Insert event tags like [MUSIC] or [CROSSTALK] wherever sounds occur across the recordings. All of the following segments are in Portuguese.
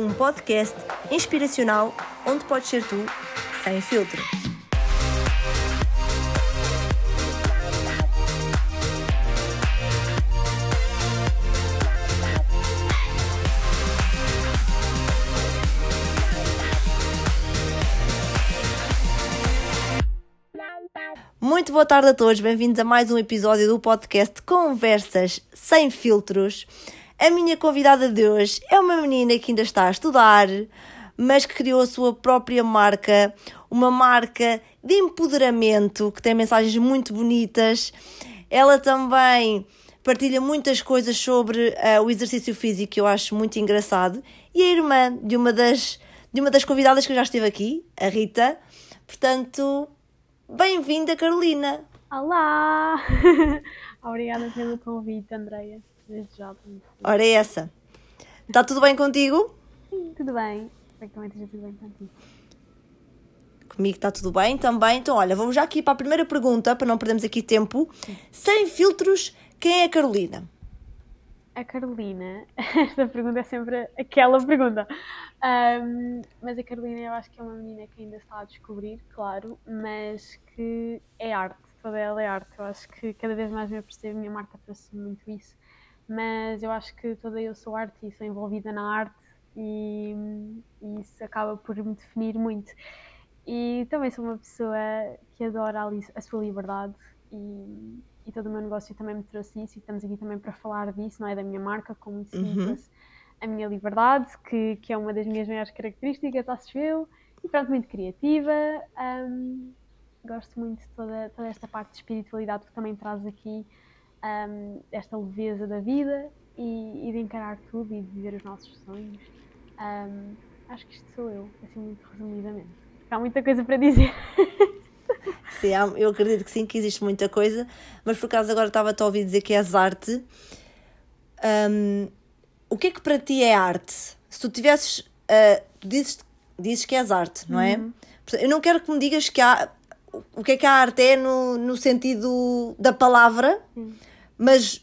um podcast inspiracional onde podes ser tu, sem filtro. Muito boa tarde a todos, bem-vindos a mais um episódio do podcast Conversas Sem Filtros. A minha convidada de hoje é uma menina que ainda está a estudar, mas que criou a sua própria marca, uma marca de empoderamento que tem mensagens muito bonitas. Ela também partilha muitas coisas sobre uh, o exercício físico que eu acho muito engraçado e é irmã de uma das de uma das convidadas que já esteve aqui, a Rita. Portanto, bem-vinda, Carolina. Olá! [LAUGHS] Obrigada pelo convite, Andreia. Já. Ora, é essa. Está tudo bem contigo? Sim, tudo bem. Espero que também esteja tudo bem contigo. Comigo está tudo bem também. Então, olha, vamos já aqui para a primeira pergunta, para não perdermos aqui tempo. Sim. Sem filtros, quem é a Carolina? A Carolina, [LAUGHS] esta pergunta é sempre aquela pergunta. Um, mas a Carolina eu acho que é uma menina que ainda está a descobrir, claro, mas que é arte, toda ela é arte. Eu acho que cada vez mais me apercebo, minha marca trouxe muito isso mas eu acho que toda eu sou arte e sou envolvida na arte e, e, isso acaba por me definir muito. E também sou uma pessoa que adora a, a sua liberdade e, e, todo o meu negócio também me trouxe isso e estamos aqui também para falar disso, não é da minha marca, como simples, uhum. a minha liberdade, que, que é uma das minhas maiores características, acho eu, e pronto, muito criativa. Um, gosto muito de toda, toda esta parte de espiritualidade que também traz aqui um, esta leveza da vida e, e, de encarar tudo e de viver os nossos sonhos. Um, acho que isto sou eu, assim muito resumidamente. Há muita coisa para dizer. [LAUGHS] Sim, eu acredito que sim, que existe muita coisa, mas por acaso agora estava-te a ouvir dizer que és arte. Um, o que é que para ti é arte? Se tu tivesses. Uh, tu dizes, dizes que és arte, não é? Uhum. Eu não quero que me digas que há. O que é que a arte é no, no sentido da palavra, uhum mas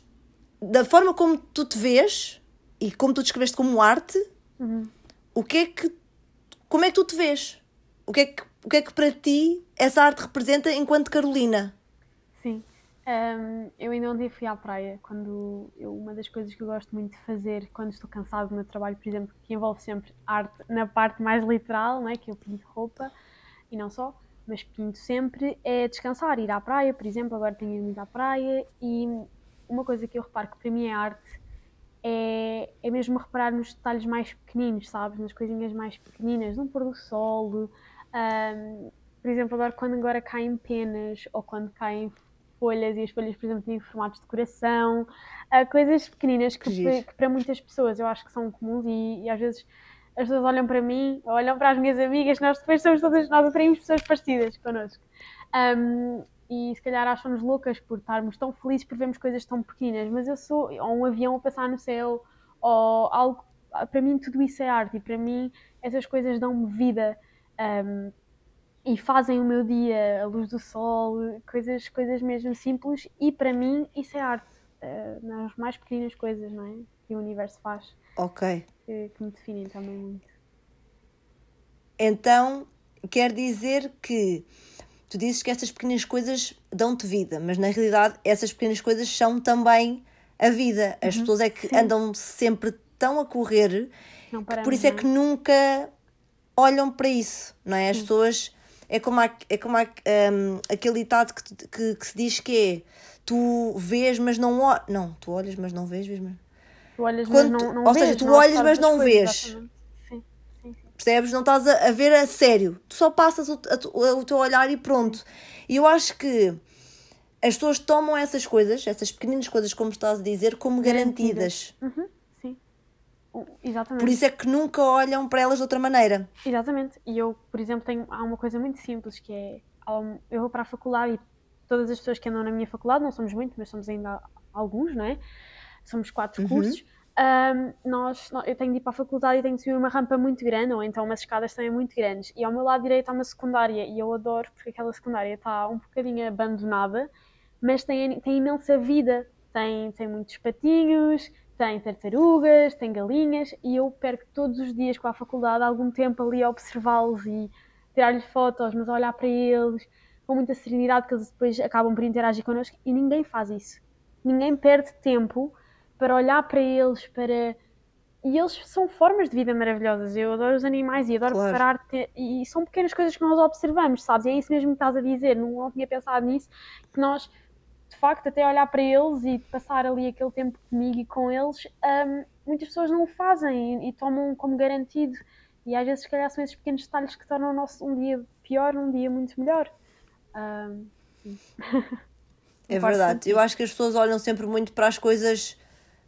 da forma como tu te vês e como tu descreveste como arte, uhum. o que é que. Como é que tu te vês? O que é que, o que, é que para ti essa arte representa enquanto Carolina? Sim. Um, eu ainda ontem fui à praia quando eu, uma das coisas que eu gosto muito de fazer quando estou cansado do meu trabalho, por exemplo, que envolve sempre arte na parte mais literal, não é? que eu pinto roupa e não só, mas pinto sempre, é descansar, ir à praia, por exemplo, agora tenho ido à praia e uma coisa que eu reparo que para mim é arte é, é mesmo reparar nos detalhes mais pequeninos, sabes? Nas coisinhas mais pequeninas, no pôr do sol. Um, por exemplo, agora quando agora caem penas ou quando caem folhas e as folhas, por exemplo, têm formatos de coração, uh, coisas pequeninas que, que, que, para muitas pessoas eu acho que são comuns e, e, às vezes as pessoas olham para mim, olham para as minhas amigas, nós depois somos todas, nós atraímos pessoas parecidas connosco. Um, e se calhar acham-nos loucas por estarmos tão felizes por vermos coisas tão pequenas, mas eu sou, ou um avião a passar no céu, ou algo, para mim tudo isso é arte e para mim essas coisas dão-me vida um, e fazem o meu dia, a luz do sol, coisas, coisas mesmo simples e para mim isso é arte, uh, nas mais pequenas coisas, não é? Que o universo faz. Ok. Que, que me definem também muito. Então, quer dizer que tu dizes que essas pequenas coisas dão-te vida, mas na realidade essas pequenas coisas são também a vida. As uhum, pessoas é que sim. andam sempre tão a correr que por isso é que nunca olham para isso, não é? As sim. pessoas. É como, há, é como há, um, aquele ditado que, que, que, se diz que é tu vês, mas não olhas. Não, tu olhas, mas não vês, vês, mas. Tu olhas, Quando mas não, não Ou vês, seja, tu olhas, mas não vês. Exatamente. Percebes? Não estás a, a ver a sério. Tu só passas o, a, o teu olhar e pronto. E eu acho que as pessoas tomam essas coisas, essas pequeninas coisas, como estás a dizer, como garantidas. Uhum, sim. Exatamente. Por isso é que nunca olham para elas de outra maneira. Exatamente. E eu, por exemplo, tenho, há uma coisa muito simples que é: eu vou para a faculdade e todas as pessoas que andam na minha faculdade, não somos muitos, mas somos ainda alguns, não é? Somos quatro uhum. cursos um, nós, eu tenho de ir para a faculdade e tenho de subir uma rampa muito grande, ou então umas escadas também muito grandes. E ao meu lado direito há uma secundária, e eu adoro porque aquela secundária está um bocadinho abandonada, mas tem, tem imensa vida. tem, tem muitos patinhos, tem tartarugas, tem galinhas e eu perco todos os dias com a faculdade algum tempo ali a observá-los e tirar-lhes fotos, mas a olhar para eles com muita serenidade que eles depois acabam por interagir connosco e ninguém faz isso. Ninguém perde tempo para olhar para eles, para e eles são formas de vida maravilhosas. Eu adoro os animais e adoro claro. parar e são pequenas coisas que nós observamos, sabes? E é isso mesmo que estás a dizer. Não, não tinha pensado nisso, que nós de facto, até olhar para eles e passar ali aquele tempo comigo e com eles, um, muitas pessoas não o fazem e, e, tomam como garantido. E às vezes, se calhar, são esses pequenos detalhes que tornam o nosso um dia pior um dia muito melhor. Um, [LAUGHS] é verdade. Eu acho que as pessoas olham sempre muito para as coisas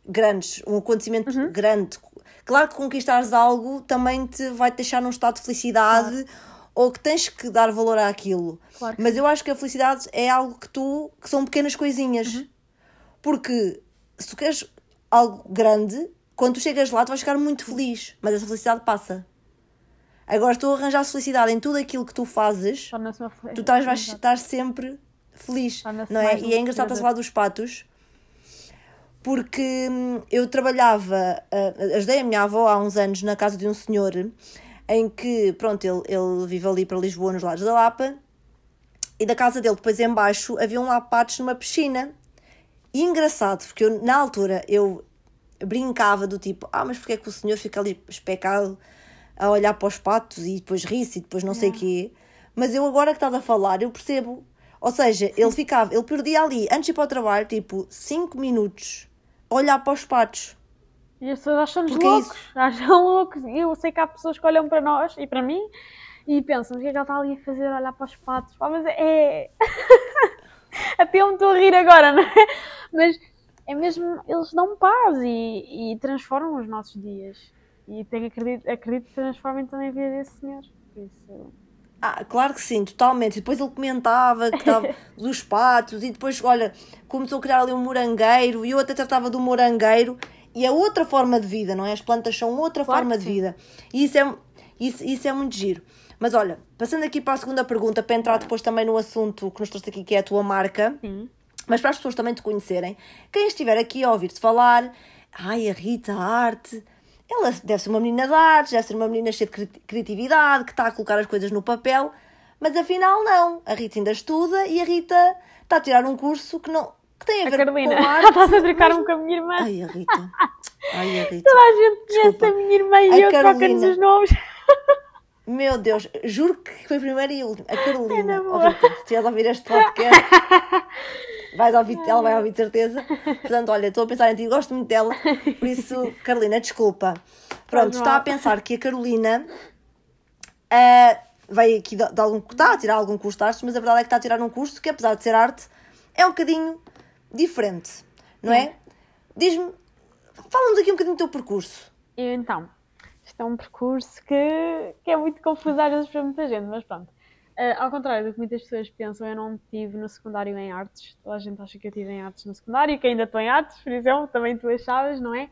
grandes, um acontecimento uhum. grande. Claro que conquistares algo também te vai te deixar num estado de felicidade. Claro ou que tens que dar valor àquilo. Claro Mas eu acho que a felicidade é algo que tu. que são pequenas coisinhas. Uhum. Porque se tu queres algo grande, quando tu chegas lá, tu vais ficar muito feliz. Mas essa felicidade passa. Agora, se tu arranjas felicidade em tudo aquilo que tu fazes, tu estás, vais estar sempre feliz. Não é? E é engraçado estás a falar dos patos, porque hum, eu trabalhava, uh, ajudei a minha avó há uns anos na casa de um senhor em que, pronto, ele, ele vive ali para Lisboa, nos lados da Lapa, e da casa dele, depois embaixo, havia um lapatos numa piscina. E engraçado, porque eu, na altura eu brincava do tipo, ah, mas porquê é que o senhor fica ali especado a olhar para os patos e depois ri-se e depois não sei o quê. Mas eu agora que estás a falar, eu percebo. Ou seja, ele ficava, ele perdia ali, antes de ir para o trabalho, tipo, 5 minutos olhar para os patos. E as pessoas acham-nos é loucos, isso? acham loucos. Eu sei que há pessoas que olham para nós e para mim e pensam: o que é que ela está ali a fazer? Olhar para os patos. Pá, mas é. [LAUGHS] Até eu me estou a rir agora, não é? Mas é mesmo. Eles dão paz e, e transformam os nossos dias. E tenho, acredito, acredito que transformem também a vida desse senhor. Por isso. Ah, claro que sim, totalmente. E depois ele comentava que estava [LAUGHS] dos patos e depois, olha, começou a criar ali um morangueiro e eu até tratava do morangueiro e é outra forma de vida, não é? As plantas são outra claro forma de vida. E isso é, isso, isso é muito giro. Mas olha, passando aqui para a segunda pergunta, para entrar depois também no assunto que nos trouxe aqui, que é a tua marca, Sim. mas para as pessoas também te conhecerem, quem estiver aqui a ouvir-te falar, ai, a Rita, a arte, ela deve ser uma menina de artes, deve ser uma menina cheia de criatividade, que está a colocar as coisas no papel, mas afinal não. A Rita ainda estuda e a Rita está a tirar um curso que não, que tem a, a ver Carolina. com arte. [LAUGHS] Estás a trocar-me com a minha irmã. Ai, a Rita. Ai, a Rita. Toda a gente conhece Desculpa. a minha irmã e a eu troca-nos os nomes. [LAUGHS] Meu Deus, juro que foi a primeira e a última. A Carolina. É oh, Rita, se estiveres a ouvir este podcast, [LAUGHS] vais ouvir, ela vai ouvir de certeza. Portanto, olha, estou a pensar em ti, gosto muito dela. Por isso, [LAUGHS] Carolina, desculpa. Pronto, estava a pensar que a Carolina uh, veio aqui de, de algum. está a tirar algum curso de artes, mas a verdade é que está a tirar um curso que, apesar de ser arte, é um bocadinho diferente, não é? Diz-me, fala-nos aqui um bocadinho do teu percurso. Então, isto é um percurso que, que é muito confuso às vezes para muita gente, mas pronto. Uh, ao contrário do que muitas pessoas pensam, eu não estive no secundário em artes. Toda a gente acha que eu estive em artes no secundário, que ainda estou em artes, por exemplo, também tu achavas, não é?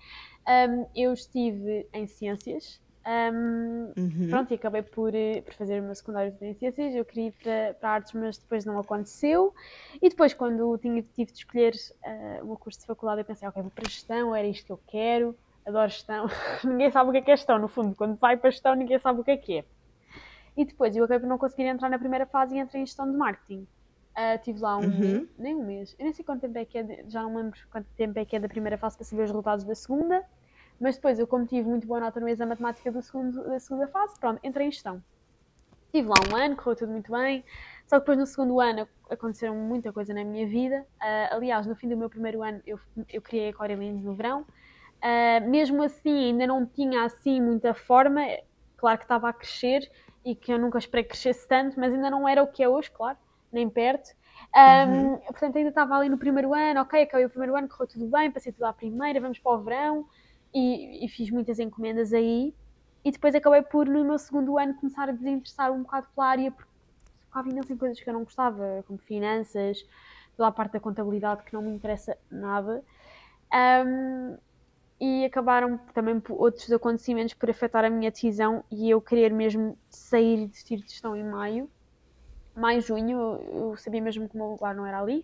Um, eu estive em ciências, um, uhum. Pronto, e acabei por, eh, por fazer o meu secundário em ciências. Eu queria ir para, para artes, mas depois não aconteceu. E depois, quando tinha, tive de escolher uh, o meu curso de faculdade, eu pensei, ok, vou para gestão, era isto que eu quero. Adoro gestão. [LAUGHS] ninguém sabe o que é, que é gestão, no fundo. Quando vai para gestão, ninguém sabe o que é que é. E depois, eu acabei por não conseguir entrar na primeira fase e entrei em gestão de marketing. Uh, tive lá um uhum. mês, nem um mês, eu nem sei quanto tempo é que é, de, já não lembro quanto tempo é que é da primeira fase para saber os resultados da segunda. Mas depois, eu como tive muito boa nota no exame de matemática do segundo, da segunda fase, pronto, entrei em gestão. Estive lá um ano, correu tudo muito bem, só que depois no segundo ano aconteceram muita coisa na minha vida. Uh, aliás, no fim do meu primeiro ano eu, eu criei a Corelines no verão. Uh, mesmo assim, ainda não tinha assim muita forma, claro que estava a crescer e que eu nunca esperei que crescesse tanto, mas ainda não era o que é hoje, claro, nem perto. Um, uhum. Portanto, ainda estava ali no primeiro ano, ok, acabei o primeiro ano, correu tudo bem, passei tudo à primeira, vamos para o verão e, e, fiz muitas encomendas aí. E depois acabei por, no meu segundo ano, começar a desinteressar um bocado pela área, porque focava imenso em coisas que eu não gostava, como finanças, toda a parte da contabilidade que não me interessa nada. Um, e acabaram também por outros acontecimentos por afetar a minha decisão e eu querer mesmo sair e desistir de gestão em maio. Maio, junho, eu sabia mesmo que o meu lugar não era ali.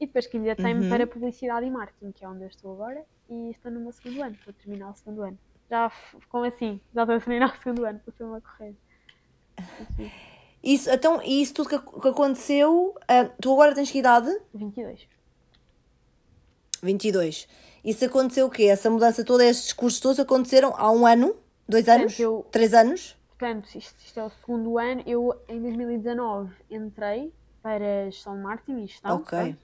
E depois candidatei-me Uhum. para Publicidade e Marketing, que é onde eu estou agora, e estou no meu segundo ano, vou terminar o segundo ano. Já, como assim? Já estou a terminar o segundo ano, passou-me a correr. Assim, Isso, então, e isso tudo que, que aconteceu, ah, tu agora tens que idade? 22. 22. Isso aconteceu o quê? Essa mudança toda, estes cursos todos aconteceram há um ano? Dois anos? eu- Três anos? Portanto, isto, isto é o segundo ano. Eu, em 2019, entrei para gestão de marketing e gestão. Ok. pronto.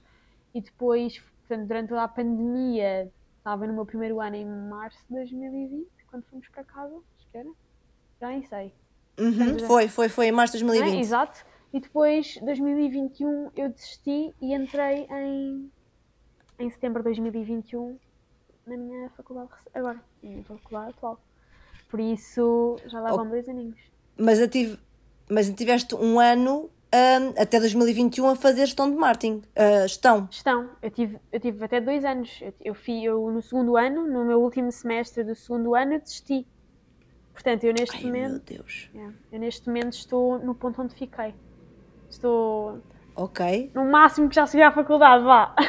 E depois, portanto, durante toda a pandemia, estava no meu primeiro ano em março de 2020, quando fomos para casa, acho que era. Já nem sei. Uhum, Portanto, foi, foi, foi em março de não é? 2020. Exato. E depois, 2021, eu desisti e entrei em, em setembro de 2021 na minha faculdade, agora, na minha faculdade atual. Por isso, já lá vão dois aninhos. Mas, eu tive, mas tiveste um ano ahm, até 2021 a fazer gestão de marketing. ah, gestão. Gestão, eu tive, eu tive até dois anos. Eu, eu, fui, eu no segundo ano, no meu último semestre do segundo ano, eu desisti. Portanto, eu neste Ai, meu momento, Deus. é, eu neste momento estou no ponto onde fiquei. Estou Ok. no máximo que já cheguei à faculdade, vá. [LAUGHS]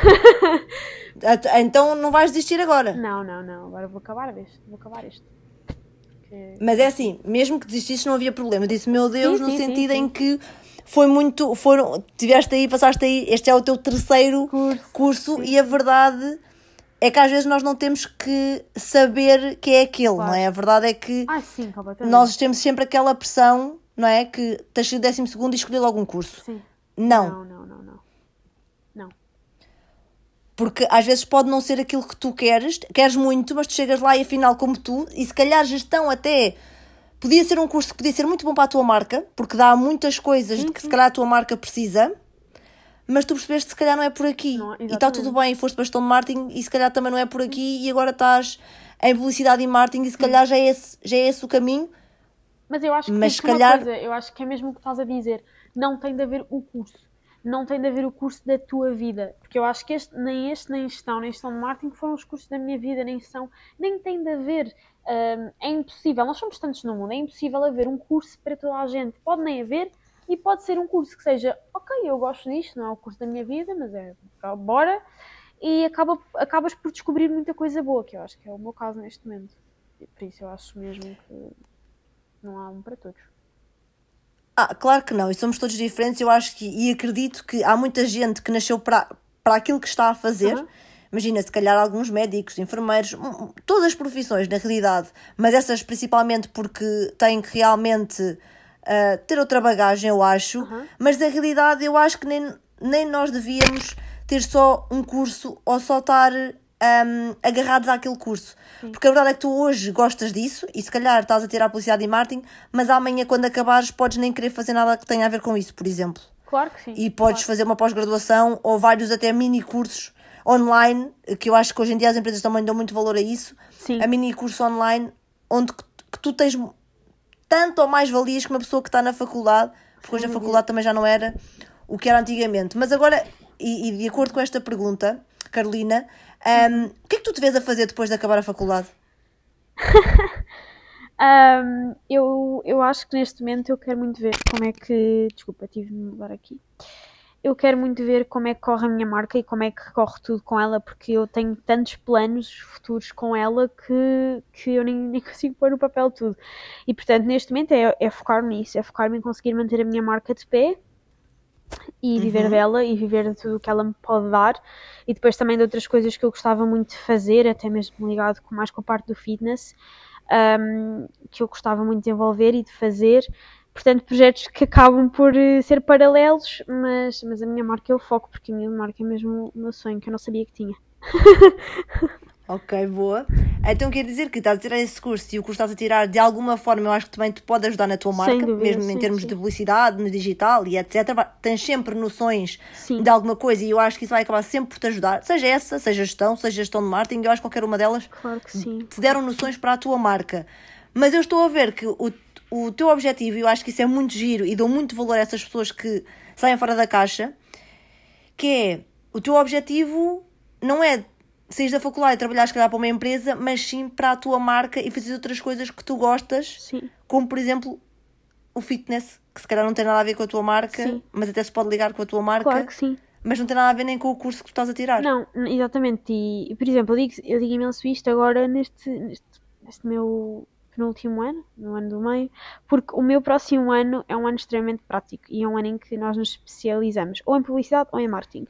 Então não vais desistir agora. Não, não, não. Agora vou acabar este. Vou acabar este. Que- Mas é assim, mesmo que desistisse não havia problema. Eu disse, meu Deus, Sim, no sim, sentido sim. em que foi muito, foram, tiveste aí, passaste aí, este é o teu terceiro Curso, curso e a verdade é que às vezes nós não temos que saber que é aquele, Claro. não é? A verdade é que Ah, sim, nós temos sempre aquela pressão, não é? Que tens de décimo segundo e escolher logo um curso. Sim. Não, Não, não, não, não. Não. porque às vezes pode não ser aquilo que tu queres, queres muito, mas tu chegas lá e afinal como tu, e se calhar gestão até podia ser um curso que podia ser muito bom para a tua marca, porque dá muitas coisas de que se calhar a tua marca precisa, mas tu percebeste que se calhar não é por aqui. Não, e está tudo bem, foste para de marketing e se calhar também não é por aqui e agora estás em publicidade e marketing e se calhar já é esse, já é esse o caminho. Mas eu acho que Mas uma calhar- coisa, eu acho que é mesmo o que estás a dizer. Não tem de haver o curso. Não tem de haver o curso da tua vida. Porque eu acho que este, nem este, nem gestão, nem gestão de marketing foram os cursos da minha vida, nem são. Nem tem de haver. hum, é impossível. Nós somos tantos no mundo. É impossível haver um curso para toda a gente. Pode nem haver. E pode ser um curso que seja, ok, eu gosto disto, não é o curso da minha vida, mas é, bora. E acaba, acabas por descobrir muita coisa boa, que eu acho que é o meu caso neste momento. Por isso eu acho mesmo que não há um para todos. Ah, claro que não, e somos todos diferentes. Eu acho que, e acredito que há muita gente que nasceu para, para aquilo que está a fazer. Uhum. Imagina, se calhar alguns médicos, enfermeiros, todas as profissões, na realidade, mas essas principalmente porque têm que realmente ah, ter outra bagagem, eu acho. Uhum. Mas na realidade, eu acho que nem, nem nós devíamos ter só um curso ou só estar hum, agarrados àquele curso. Porque a verdade é que tu hoje gostas disso e se calhar estás a tirar a publicidade e marketing, mas amanhã, quando acabares, podes nem querer fazer nada que tenha a ver com isso, por exemplo. Claro que sim. E podes claro. fazer uma pós-graduação ou vários até mini cursos online, que eu acho que hoje em dia as empresas também dão muito valor a isso. Sim. A mini curso online, onde que, que tu tens tanto ou mais valias que uma pessoa que está na faculdade, porque hoje a faculdade também já não era o que era antigamente. Mas agora, e, e de acordo com esta pergunta, Carolina, hum, o que é que tu te vês a fazer depois de acabar a faculdade? [LAUGHS] Ahm, eu, eu acho que neste momento eu quero muito ver como é que. Desculpa, tive de mudar aqui. Eu quero muito ver como é que corre a minha marca e como é que corre tudo com ela, porque eu tenho tantos planos futuros com ela que, que eu nem, [LAUGHS] nem consigo pôr no papel tudo. E portanto, neste momento é, é focar nisso, é focar-me em conseguir manter a minha marca de pé e viver dela e viver de tudo o que ela me pode dar. E depois também de outras coisas que eu gostava muito de fazer, até mesmo ligado com, mais com a parte do fitness, um, que eu gostava muito de desenvolver e de fazer. Portanto, projetos que acabam por eh, ser paralelos, mas, mas a minha marca é o foco, porque a minha marca é mesmo o meu sonho, que eu não sabia que tinha. [LAUGHS] Ok, boa. Então quer dizer que estás a tirar esse curso e o curso estás a tirar, de alguma forma, eu acho que também te pode ajudar na tua marca, dúvida, mesmo em sim, termos sim. de publicidade, no digital e etc. Tens sempre noções Sim. de alguma coisa e eu acho que isso vai acabar sempre por te ajudar, seja essa, seja gestão, seja gestão de marketing, eu acho que qualquer uma delas Claro que sim. te deram noções para a tua marca. Mas eu estou a ver que o, o teu objetivo, e eu acho que isso é muito giro e dou muito valor a essas pessoas que saem fora da caixa, que é o teu objetivo não é sair da faculdade e trabalhar se calhar para uma empresa, mas sim para a tua marca e fazer outras coisas que tu gostas, Sim. como por exemplo o fitness, que se calhar não tem nada a ver com a tua marca, Sim. mas até se pode ligar com a tua marca. Claro que sim. mas não tem nada a ver nem com o curso que tu estás a tirar. Não, exatamente. E, por exemplo, eu digo, eu digo imenso isto agora neste, neste, neste meu penúltimo ano, no ano do meio, porque o meu próximo ano é um ano extremamente prático e é um ano em que nós nos especializamos ou em publicidade ou em marketing.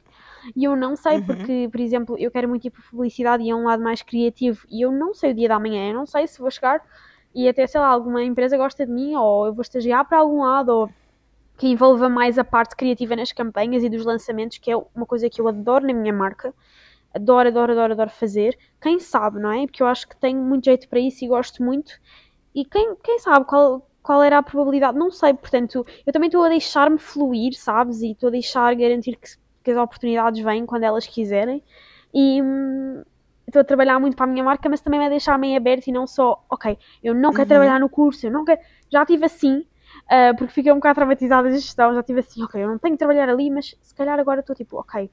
E eu não sei, Uhum. porque, por exemplo, eu quero muito ir para publicidade e é um lado mais criativo e eu não sei o dia da manhã, eu não sei se vou chegar e até, sei lá, alguma empresa gosta de mim ou eu vou estagiar para algum lado ou que envolva mais a parte criativa nas campanhas e dos lançamentos, que é uma coisa que eu adoro na minha marca. Adoro, adoro, adoro, adoro fazer. Quem sabe, não é? Porque eu acho que tenho muito jeito para isso e gosto muito. E quem, quem sabe qual, qual era a probabilidade? Não sei, portanto, eu também estou a deixar-me fluir, sabes? E estou a deixar garantir que, que as oportunidades vêm quando elas quiserem. E hum, estou a trabalhar muito para a minha marca, mas também a deixar-me em aberto e não só, ok, eu não quero Uhum. trabalhar no curso, eu não quero. Já tive assim, Uh, porque fiquei um bocado traumatizada da gestão, já tive assim, ok, eu não tenho que trabalhar ali, mas se calhar agora estou tipo, ok,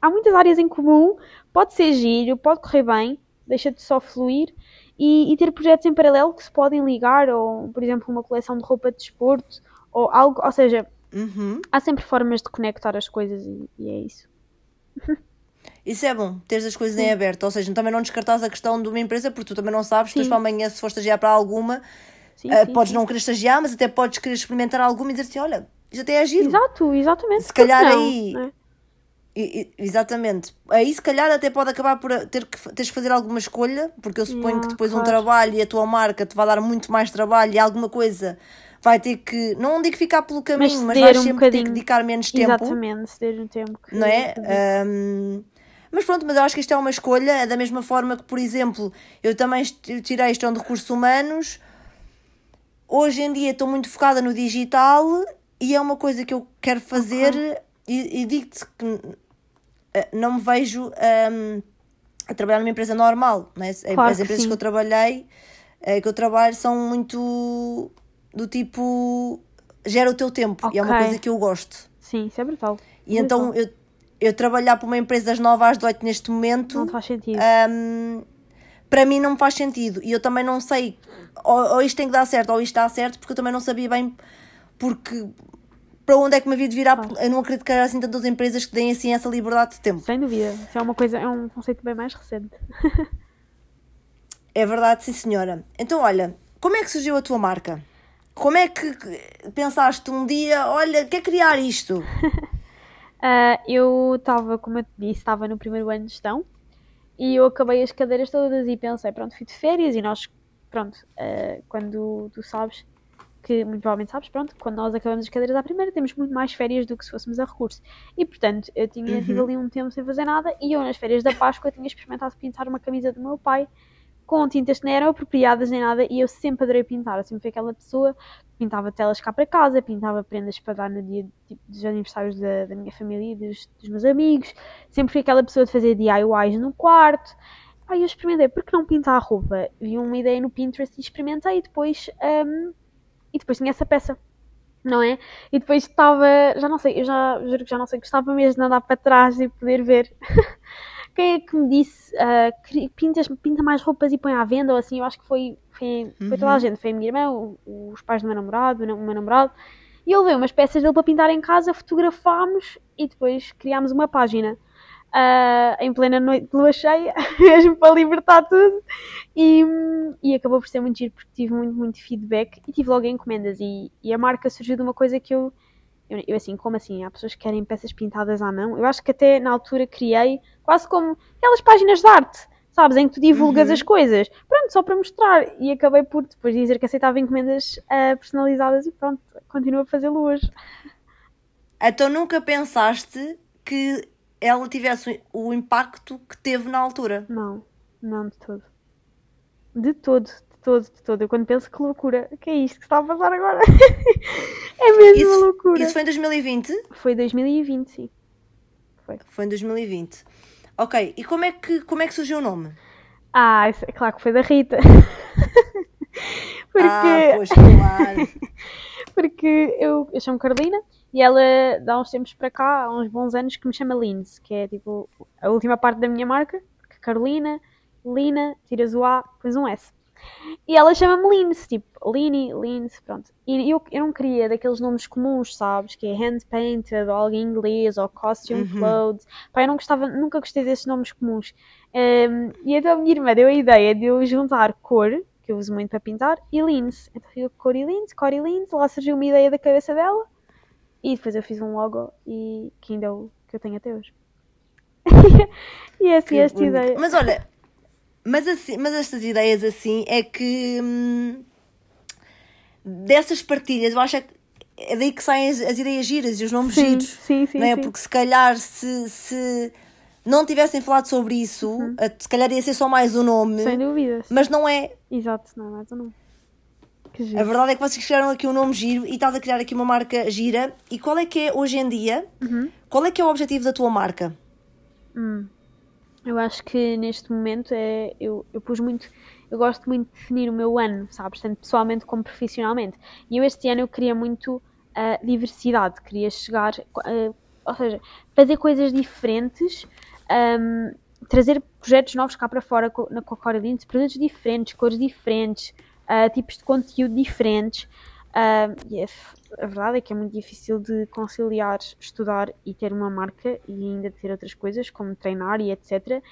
há muitas áreas em comum, pode ser giro, pode correr bem, deixa-te só fluir e, e ter projetos em paralelo que se podem ligar, ou por exemplo uma coleção de roupa de desporto, ou algo, ou seja, Uhum. há sempre formas de conectar as coisas e, e é isso. Isso é bom, teres as coisas em aberto, ou seja, também não descartas a questão de uma empresa, porque tu também não sabes, Sim. para amanhã, se for estagiar para alguma, Sim, sim, podes sim. não querer estagiar, mas até podes querer experimentar alguma e dizer assim: olha, isto até é giro. Exato, exatamente. Se calhar não, aí- é? E- e- exatamente. Aí se calhar até pode acabar por ter que, teres que fazer alguma escolha, porque eu suponho Yeah, que depois um claro. trabalho e a tua marca te vai dar muito mais trabalho e alguma coisa vai ter que, não digo ficar pelo caminho, mas, ceder vais um sempre ter que dedicar menos tempo. Exatamente, se der um tempo que não é? que- Ahm, mas pronto, mas eu acho que isto é uma escolha, é da mesma forma que, por exemplo, eu também tirei gestão de recursos humanos, hoje em dia estou muito focada no digital e é uma coisa que eu quero fazer e, e digo-te que eh, não me vejo ahm, a trabalhar numa empresa normal, não é? As Claro as que empresas sim. que eu trabalhei, eh, que eu trabalho, são muito do tipo gera o teu tempo e é uma coisa que eu gosto. Sim, isso é brutal. E então eu, eu trabalhar para uma empresa das 9 às 18 neste momento, Não faz sentido. hum, para mim não faz sentido. E eu também não sei, ou, ou isto tem que dar certo, ou isto dá certo, porque eu também não sabia bem porque para onde é que me havia de virar. Eu não acredito que há assim tantas empresas que deem assim essa liberdade de tempo. Sem dúvida. Isso é uma coisa, é um conceito bem mais recente. [LAUGHS] É verdade, sim senhora. Então olha, como é que surgiu a tua marca? Como é que pensaste um dia, olha, quer criar isto? [LAUGHS] Ah, eu estava, como eu te disse, estava no primeiro ano de gestão e eu acabei as cadeiras todas e pensei, pronto, fui de férias e nós, pronto, ah, quando tu sabes que, muito provavelmente sabes, pronto, quando nós acabamos as cadeiras à primeira temos muito mais férias do que se fôssemos a recurso. E portanto, eu tinha, tive ali um tempo sem fazer nada e eu nas férias da Páscoa tinha experimentado pintar uma camisa do meu pai com tintas que nem eram apropriadas nem nada e eu sempre adorei pintar, eu sempre fui aquela pessoa que pintava telas cá para casa, pintava prendas para dar no dia tipo, dos aniversários da, da minha família e dos, dos meus amigos, sempre fui aquela pessoa de fazer DIYs no quarto. Aí eu experimentei, por que não pintar a roupa? Vi uma ideia no Pinterest e experimentei e depois, hum, e depois tinha essa peça. Não é? E depois estava, já não sei, eu já juro que já não sei, gostava mesmo de andar para trás e poder ver [LAUGHS] quem é que me disse que pintas, pinta mais roupas e põe à venda? Ou assim, eu acho que foi, foi, foi toda a gente, foi a minha irmã, o- os pais do meu namorado, o meu namorado, e ele veio umas peças dele para pintar em casa, fotografámos e depois criámos uma página. Ah, em plena noite de lua cheia, [LAUGHS] mesmo para libertar tudo, e, e acabou por ser muito giro porque tive muito, muito feedback e tive logo encomendas. E, e a marca surgiu de uma coisa que eu eu, eu assim, como assim? Há pessoas que querem peças pintadas à mão? Eu acho que até na altura criei quase como aquelas páginas de arte, sabes? Em que tu divulgas Uhum. as coisas. Pronto, só para mostrar. E acabei por depois dizer que aceitava encomendas ah, personalizadas e pronto, continuo a fazê-lo hoje. Então nunca pensaste que ela tivesse o impacto que teve na altura? Não, não de todo. De todo, todo, de todo. Eu quando penso que loucura, o que é isto que está a passar agora? [LAUGHS] é mesmo uma Isso, loucura. isso foi em 2020? Foi 2020, sim. Foi em 2020. Ok, e como é que, como é que surgiu o nome? Ah, isso é claro que foi da Rita. [LAUGHS] Porque Ah, pois, claro. [LAUGHS] porque eu, eu chamo Carolina e ela dá uns tempos para cá, há uns bons anos, que me chama Lins, que é tipo a última parte da minha marca, que Carolina, Lina, tiras o A, depois um S. E ela chama-me Lince, tipo, Lini, Lince, pronto. E eu, eu não queria daqueles nomes comuns, sabes? Que é hand painted, ou algo em inglês, ou costume Uhum. clothes. Pá, eu não gostava, nunca gostei desses nomes comuns. Um, e então a minha irmã deu a ideia de eu juntar cor, que eu uso muito para pintar, e lince. Então fica cor e lince, cor e lince. Lá surgiu uma ideia da cabeça dela. E depois eu fiz um logo e que ainda é o que eu tenho até hoje. [LAUGHS] e é assim Que esta bonito. ideia. Mas olha, mas, assim, mas estas ideias assim é que hum, dessas partilhas, eu acho que é daí que saem as, as ideias giras e os nomes Sim, giros. sim, sim, não é? sim. Porque se calhar se, se não tivessem falado sobre isso, eh, se calhar ia ser só mais um nome, Uhum. Sem dúvidas. mas não é. Exato, não é mais não. Que A verdade é que vocês criaram aqui um nome giro e estás a criar aqui uma marca gira. E qual é que é hoje em dia? Uhum. Qual é que é o objetivo da tua marca? Hum. Eu acho que neste momento é, eu, eu pus muito, eu gosto muito de definir o meu ano, sabes, tanto pessoalmente como profissionalmente. E eu este ano eu queria muito a diversidade, queria chegar, ah, ou seja, fazer coisas diferentes, ahm, trazer projetos novos cá para fora co- na Cocorelines, produtos diferentes, cores diferentes, ah, tipos de conteúdo diferentes. Ah, e a, f- a verdade é que é muito difícil de conciliar estudar e ter uma marca e ainda ter outras coisas, como treinar e etc.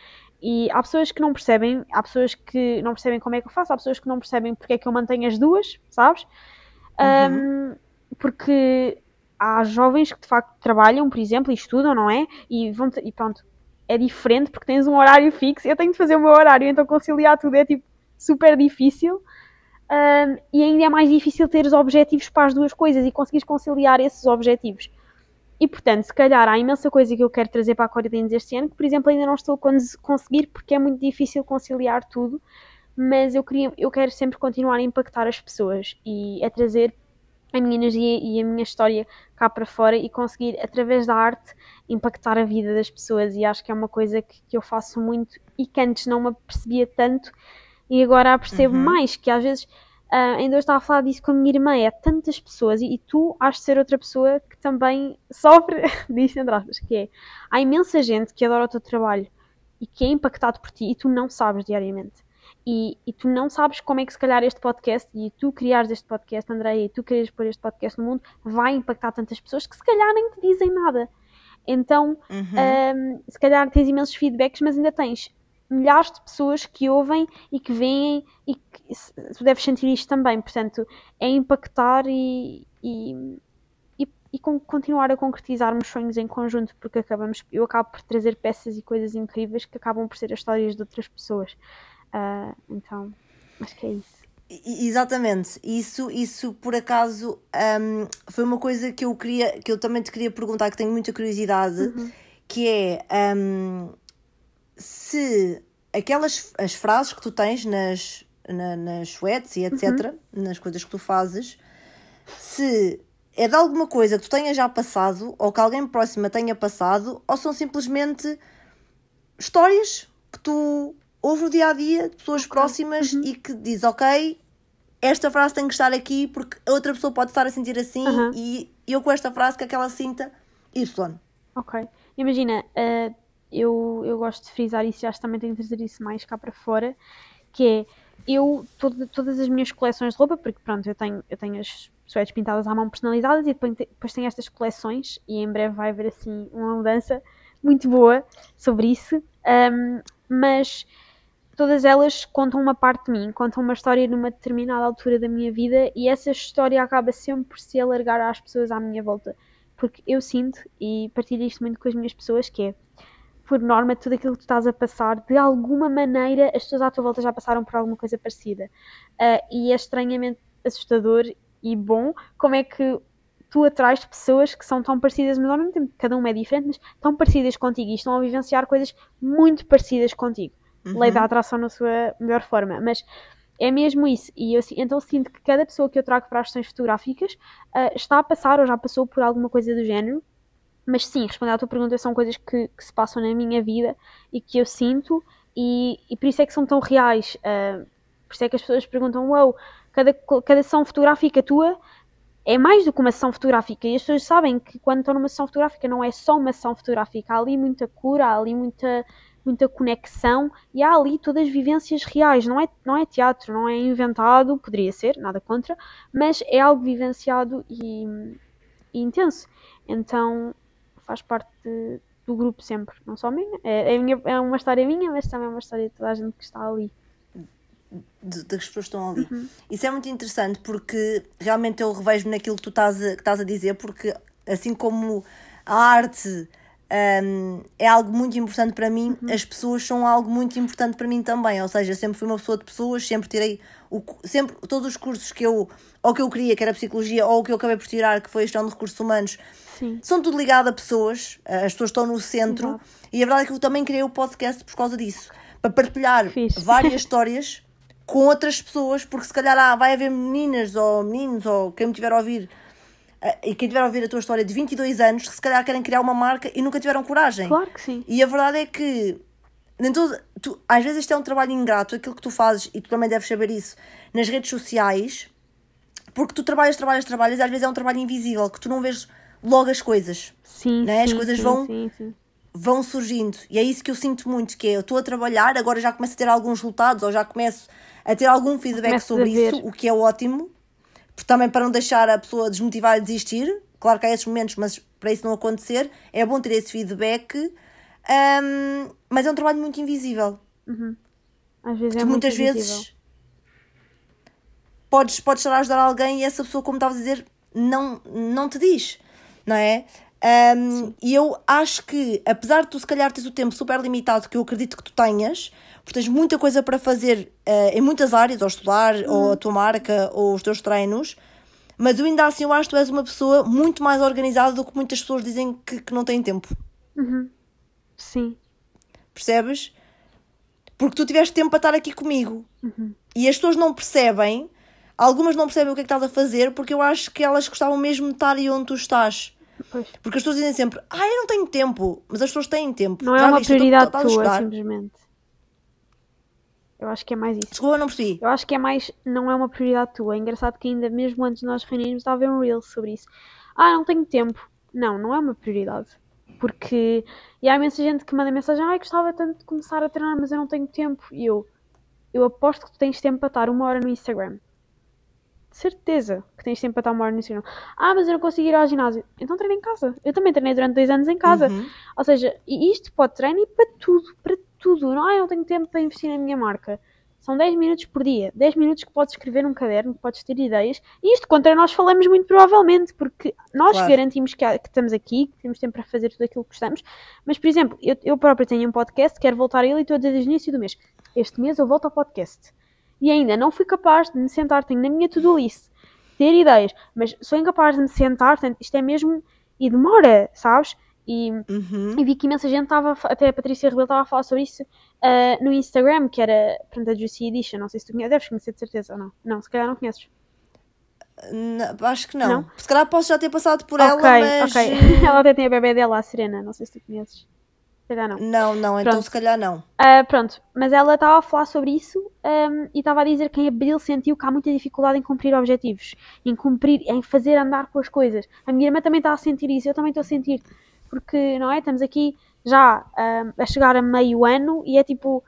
E há pessoas que não percebem, há pessoas que não percebem como é que eu faço, há pessoas que não percebem porque é que eu mantenho as duas, sabes? Um, porque há jovens que de facto trabalham, por exemplo, e estudam, não é? E, vão e pronto, é diferente porque tens um horário fixo. Eu tenho de fazer o meu horário, então conciliar tudo é tipo super difícil. Um, e ainda é mais difícil ter os objetivos para as duas coisas e conseguires conciliar esses objetivos. E portanto, se calhar há imensa coisa que eu quero trazer para a Corinthians este ano que, por exemplo, ainda não estou a cons- conseguir porque é muito difícil conciliar tudo. Mas eu, queria, eu quero sempre continuar a impactar as pessoas e a trazer a minha energia e a minha história cá para fora e conseguir, através da arte, impactar a vida das pessoas. E acho que é uma coisa que, que eu faço muito e que antes não me apercebia tanto e agora percebo Uhum. mais. Que às vezes, ah, ainda eu estava a falar disso com a minha irmã, é tantas pessoas e, e tu has de ser outra pessoa que também [LAUGHS] sofre disto, entre aspas, que é há imensa gente que adora o teu trabalho e que é impactado por ti e tu não sabes diariamente. E, e tu não sabes como é que se calhar este podcast e tu criares este podcast, Andréia, e tu queres pôr este podcast no mundo, vai impactar tantas pessoas que se calhar nem te dizem nada. Então, Uhum. um, se calhar tens imensos feedbacks, mas ainda tens milhares de pessoas que ouvem e que veem e que tu deves sentir isto também. Portanto, é impactar e, e, e, e con- continuar a concretizarmos sonhos em conjunto, porque acabamos, eu acabo por trazer peças e coisas incríveis que acabam por ser as histórias de outras pessoas. Ah, então, acho que é isso. Exatamente, isso, isso por acaso hum, foi uma coisa que eu queria, que eu também te queria perguntar, que tenho muita curiosidade, que é hum, se aquelas as frases que tu tens nas, na, nas sweats e etc., nas coisas que tu fazes, se é de alguma coisa que tu tenhas já passado ou que alguém próxima tenha passado, ou são simplesmente histórias que tu ouves no dia a dia de pessoas próximas e que diz, ok, esta frase tem que estar aqui porque a outra pessoa pode estar a sentir assim Uhum. e eu com esta frase que aquela sinta Y. Ok. Imagina, eh, eu, eu gosto de frisar isso e que também tenho de trazer isso mais cá para fora, que é eu, todo- todas as minhas coleções de roupa, porque pronto, eu tenho, eu tenho as suetes pintadas à mão personalizadas e depois, depois tenho estas coleções e em breve vai haver assim uma mudança muito boa sobre isso. Ahm, mas todas elas contam uma parte de mim, contam uma história numa determinada altura da minha vida e essa história acaba sempre por se alargar às pessoas à minha volta. Porque eu sinto, e partilho isto muito com as minhas pessoas, que é, por norma, tudo aquilo que tu estás a passar, de alguma maneira, as pessoas à tua volta já passaram por alguma coisa parecida. Ah, e é estranhamente assustador e bom como é que tu atrás de pessoas que são tão parecidas, mas ao mesmo tempo cada uma é diferente, mas tão parecidas contigo e estão a vivenciar coisas muito parecidas contigo. Lei da atração na sua melhor forma, mas é mesmo isso. E eu, então sinto que cada pessoa que eu trago para as sessões fotográficas ah, está a passar ou já passou por alguma coisa do género. Mas sim, respondendo à tua pergunta, são coisas que, que se passam na minha vida e que eu sinto, e, e por isso é que são tão reais. ah, por isso é que as pessoas perguntam: Uau, cada, cada sessão fotográfica tua é mais do que uma sessão fotográfica. E as pessoas sabem que quando estão numa sessão fotográfica não é só uma sessão fotográfica, há ali muita cura, há ali muita, muita conexão e há ali todas as vivências reais. Não é, não é teatro, não é inventado, poderia ser, nada contra, mas é algo vivenciado e, e intenso. Então faz parte de, do grupo sempre, não só minha. É, é, minha. é, uma história minha, mas também é uma história de toda a gente que está ali. De, das pessoas que estão ali. Uhum. Isso é muito interessante porque realmente eu revejo naquilo que tu estás a, que estás a dizer, porque assim como a arte um, é algo muito importante para mim, uhum. as pessoas são algo muito importante para mim também. Ou seja, sempre fui uma pessoa de pessoas, sempre tirei o, sempre, todos os cursos que eu, ou que eu queria, que era psicologia, ou que eu acabei por tirar, que foi a gestão de recursos humanos, Sim. são tudo ligado a pessoas, as pessoas estão no centro, Exato. e a verdade é que eu também criei o podcast por causa disso para partilhar [LAUGHS] várias histórias com outras pessoas, porque se calhar ah, vai haver meninas ou meninos ou quem me tiver a ouvir e quem tiver a ouvir a tua história de 22 anos, que se calhar querem criar uma marca e nunca tiveram coragem. Claro que sim. E a verdade é que, nem todo, tu, às vezes isto é um trabalho ingrato, aquilo que tu fazes, e tu também deves saber isso, nas redes sociais, porque tu trabalhas, trabalhas, trabalhas, e às vezes é um trabalho invisível, que tu não vês logo as coisas. Sim, né? As coisas sim, vão, sim, vão surgindo. E é isso que eu sinto muito, que é, eu estou a trabalhar, agora já começo a ter alguns resultados, ou já começo a ter algum feedback sobre isso, o que é ótimo, também para não deixar a pessoa desmotivar e desistir, Claro que há esses momentos, mas para isso não acontecer, é bom ter esse feedback. Um, mas é um trabalho muito invisível. Uhum. Às vezes é muito muitas invisível. vezes podes, podes estar a ajudar alguém e essa pessoa, como estavas a dizer, não, não te diz, não é? Um, e eu acho que, apesar de tu se calhar teres o tempo super limitado que eu acredito que tu tenhas, porque tens muita coisa para fazer uh, em muitas áreas, ou estudar, uhum. ou a tua marca, ou os teus treinos, mas eu ainda assim eu acho que tu és uma pessoa muito mais organizada do que muitas pessoas dizem que, que não têm tempo. Uhum. Sim. Percebes? Porque tu tiveste tempo para estar aqui comigo. Uhum. E as pessoas não percebem, algumas não percebem o que é que estás a fazer, porque eu acho que elas gostavam mesmo de estar aí onde tu estás. Pois. Porque as pessoas dizem sempre, ah, eu não tenho tempo, mas as pessoas têm tempo. Não é Já é uma viste, prioridade tua, simplesmente. Eu acho que é mais isso. Desculpa, não percebi. Eu acho que é mais. Não é uma prioridade tua. É engraçado que ainda mesmo antes de nós reunirmos estava a ver um reel sobre isso. Ah, não tenho tempo. Não, não é uma prioridade. Porque. E há imensa gente que manda mensagem: Ah, gostava tanto de começar a treinar, mas eu não tenho tempo. E eu. Eu aposto que tu tens tempo para estar uma hora no Instagram. Certeza que tens tempo para estar uma hora no Instagram. Ah, mas eu não consigo ir ao ginásio. Então treina em casa. Eu também treinei durante dois anos em casa. Uhum. Ou seja, e isto pode treinar para tudo, para tudo. Não, ah, eu não tenho tempo para investir na minha marca. São 10 minutos por dia. 10 minutos que podes escrever num caderno, que podes ter ideias. E isto contra nós falamos muito provavelmente, porque nós claro. garantimos que, que, estamos aqui, que temos tempo para fazer tudo aquilo que gostamos. Mas, por exemplo, eu, eu próprio tenho um podcast, quero voltar a ele e estou a dizer desde o início do mês. Este mês eu volto ao podcast. E ainda não fui capaz de me sentar, tenho na minha to-do list, ter ideias, mas sou incapaz de me sentar, portanto, isto é mesmo. E demora, sabes? E, uhum. e vi que imensa gente estava, até a Patrícia Rebelo estava a falar sobre isso uh, no Instagram, que era, pronto, a Juicy Edition, não sei se tu conheces, deves conhecer de certeza ou não. Não, se calhar não conheces. Não, acho que não. não. Se calhar posso já ter passado por okay, ela, mas... Ok, [LAUGHS] ela até tem a bebê dela, a Serena, não sei se tu conheces. Se calhar não. Não, não, então pronto. então se calhar não. Uh, pronto, mas ela estava a falar sobre isso um, e estava a dizer que em abril sentiu que há muita dificuldade em cumprir objetivos, em cumprir, em fazer andar com as coisas. A minha irmã também está a sentir isso, eu também estou a sentir porque, não é? Estamos aqui já uh, a chegar a meio ano e é tipo,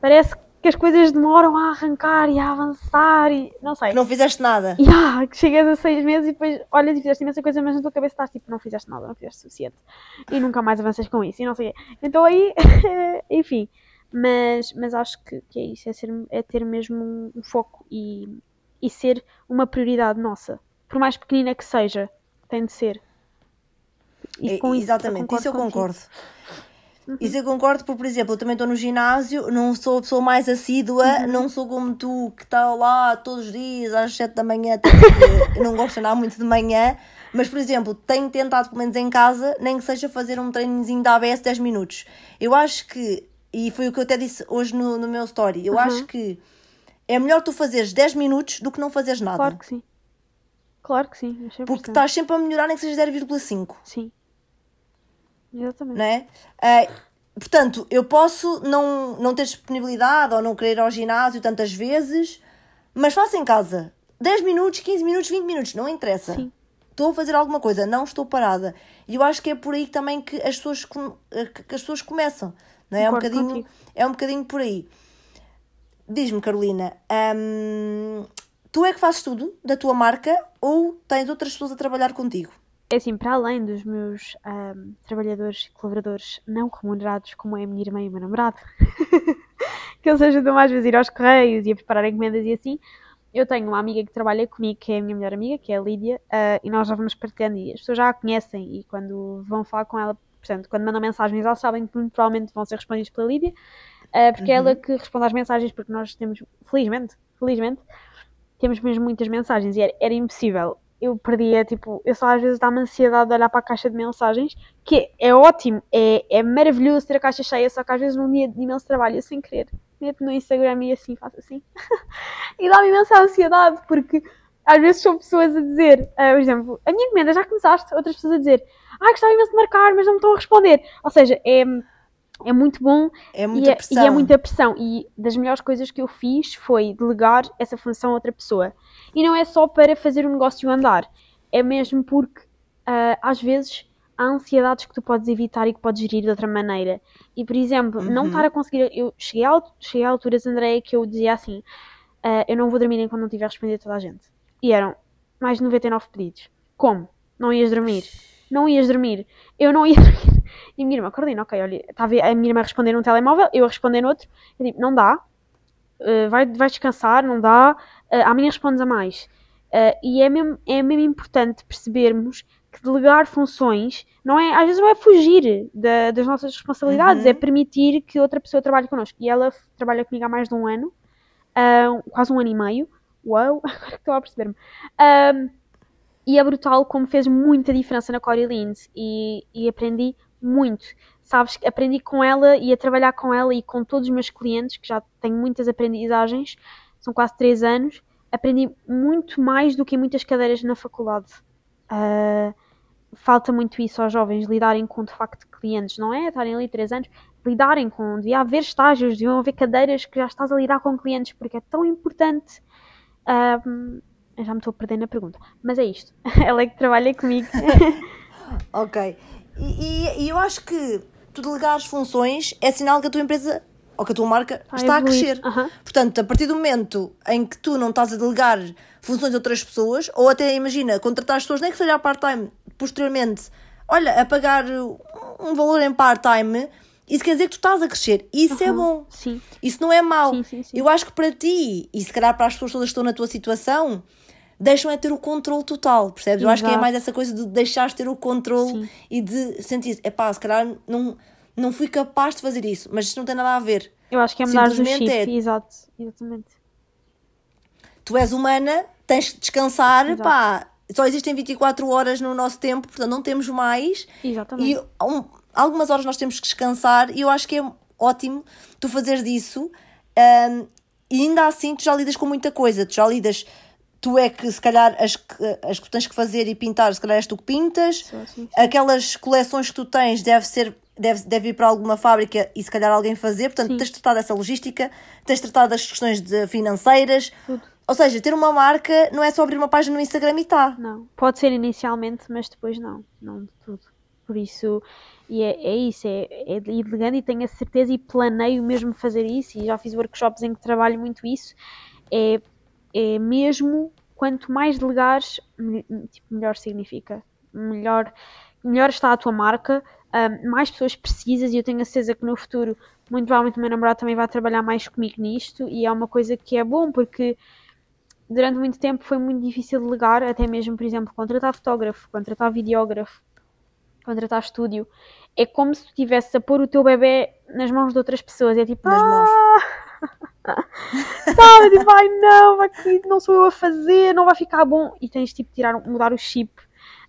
parece que as coisas demoram a arrancar e a avançar e não sei. Não fizeste nada. [LAUGHS] E ah, que chegas a seis meses e depois olhas e fizeste imensa coisa, mas na tua cabeça estás tipo, não fizeste nada, não fizeste o suficiente. E nunca mais avanças com isso e não sei Então aí, [LAUGHS] enfim. Mas, mas acho que, que é isso, é, ser, é ter mesmo um foco e, e ser uma prioridade nossa. Por mais pequenina que seja, tem de ser. E com Exatamente, isso eu concordo. Uhum. Isso eu concordo, porque, por exemplo, eu também estou no ginásio, não sou a pessoa mais assídua, uhum. não sou como tu que está lá todos os dias às 7 da manhã, [LAUGHS] não gosto de andar muito de manhã, mas, por exemplo, tenho tentado, pelo menos em casa, nem que seja fazer um treinozinho da ABS 10 minutos. Eu acho que, e foi o que eu até disse hoje no, no meu story, eu uhum. acho que é melhor tu fazeres 10 minutos do que não fazeres nada. Claro que sim. Claro que sim. Porque estás sempre a melhorar, nem que seja 0,5. Sim. Exatamente. Não é? Uh, portanto, eu posso não, não ter disponibilidade ou não querer ir ao ginásio tantas vezes, mas faço em casa. 10 minutos, 15 minutos, 20 minutos, não interessa. Sim. Estou a fazer alguma coisa, não estou parada. E eu acho que é por aí também que as pessoas, que as pessoas começam. não é? É um, bocadinho, é um bocadinho por aí. Diz-me, Carolina, hum, tu é que fazes tudo da tua marca ou tens outras pessoas a trabalhar contigo? É assim, para além dos meus um, trabalhadores e colaboradores não remunerados, como é a minha irmã e o meu namorado, [LAUGHS] que eles ajudam mais a vezes a ir aos correios e a preparar encomendas e assim, eu tenho uma amiga que trabalha comigo, que é a minha melhor amiga, que é a Lídia, uh, e nós já vamos partilhando e as pessoas já a conhecem e quando vão falar com ela, portanto, quando mandam mensagens, elas sabem que provavelmente vão ser respondidas pela Lídia, uh, porque uhum. é ela uhum. que responde às mensagens, porque nós temos, felizmente, felizmente, temos mesmo muitas mensagens e era, era impossível. Eu perdia, tipo, eu só às vezes dá-me ansiedade de olhar para a caixa de mensagens, que é ótimo, é, é maravilhoso ter a caixa cheia, só que às vezes num dia de imenso trabalho, eu sem querer, meto no Instagram e assim, faço assim. [LAUGHS] e dá-me imensa ansiedade, porque às vezes são pessoas a dizer, uh, por exemplo, a minha encomenda já começaste, outras pessoas a dizer, ah, gostava imenso de marcar, mas não me estão a responder. Ou seja, é é muito bom é muita e, pressão. É, e é muita pressão. E das melhores coisas que eu fiz foi delegar essa função a outra pessoa. E não é só para fazer o negócio andar, é mesmo porque uh, às vezes há ansiedades que tu podes evitar e que podes gerir de outra maneira. E por exemplo, uhum. não estar a conseguir. Eu cheguei a, cheguei a alturas, Andréia, que eu dizia assim: uh, eu não vou dormir enquanto não tiver respondido a toda a gente. E eram mais de 99 pedidos. Como? Não ias dormir? Não ias dormir. Eu não ia [LAUGHS] dormir. E a minha irmã, Carolina, ok, olha, estava a minha irmã a responder num telemóvel, eu a responder no outro. Eu digo, não dá, uh, vai, vai descansar, não dá, uh, amanhã respondes a mais. Uh, e é mesmo, é mesmo importante percebermos que delegar funções não é, às vezes não é fugir da, das nossas responsabilidades, é uhum. é permitir que outra pessoa trabalhe connosco. E ela trabalha comigo há mais de um ano, uh, quase um ano e meio. Uau, [LAUGHS] agora que estou a perceber-me. Uh, e é brutal como fez muita diferença na Corey Lins e, e aprendi muito. Sabes, aprendi com ela e a trabalhar com ela e com todos os meus clientes, que já tenho muitas aprendizagens, são quase três anos, aprendi muito mais do que em muitas cadeiras na faculdade. Uh, falta muito isso aos jovens, lidarem com de facto clientes, não é? Estarem ali três anos, lidarem com, devia haver estágios, deviam haver cadeiras que já estás a lidar com clientes, porque é tão importante. Uh, já me estou a perder na pergunta, mas é isto. [LAUGHS] Ela é que trabalha comigo. [LAUGHS] ok. E, e, eu acho que tu delegares funções é sinal que a tua empresa ou que a tua marca Vai está evoluir. a crescer. Uhum. Portanto, a partir do momento em que tu não estás a delegar funções a outras pessoas, ou até imagina, contratar as pessoas, nem que seja a part-time, posteriormente, olha, a pagar um valor em part-time, isso quer dizer que tu estás a crescer. Isso uhum. é bom. Sim. Isso não é mau. Sim, sim. Eu acho que para ti, e se calhar para as pessoas todas que estão na tua situação, deixam é ter o controle total, percebes? Exato. Eu acho que é mais essa coisa de deixares ter o controle Sim. e de sentir, é pá, se calhar não, não fui capaz de fazer isso, mas isso não tem nada a ver. Eu acho que é mudar o chip, é, exato, exatamente. Tu és humana, tens de descansar, exato. pá, só existem 24 horas no nosso tempo, portanto não temos mais. Exatamente. E um, algumas horas nós temos que descansar e eu acho que é ótimo tu fazeres isso. Um, e ainda assim tu já lidas com muita coisa, tu já lidas tu é que se calhar as que, as que tens que fazer e pintar, se calhar és tu que pintas. Sim, sim. Aquelas coleções que tu tens deve ser deve, deve ir para alguma fábrica e se calhar alguém fazer, portanto sim. tens de tratar dessa logística, tens de tratar das questões de financeiras. Tudo. Ou seja, ter uma marca não é só abrir uma página no Instagram e tá. Não, pode ser inicialmente, mas depois não, não de tudo. Por isso, e é, é isso, é, é ligando e tenho a certeza e planeio mesmo fazer isso e já fiz workshops em que trabalho muito isso. É é mesmo quanto mais delegares, tipo, melhor significa. Melhor, melhor está a tua marca, um, mais pessoas precisas e eu tenho a certeza que no futuro, muito provavelmente o meu namorado também vai trabalhar mais comigo nisto e é uma coisa que é bom porque durante muito tempo foi muito difícil delegar, até mesmo, por exemplo, contratar fotógrafo, contratar videógrafo, contratar estúdio. É como se tu estivesse a pôr o teu bebê nas mãos de outras pessoas. É tipo, nas mãos. Sabe? Tipo, ai não, vai não sou eu a fazer, não vai ficar bom. E tens tipo tirar, mudar o chip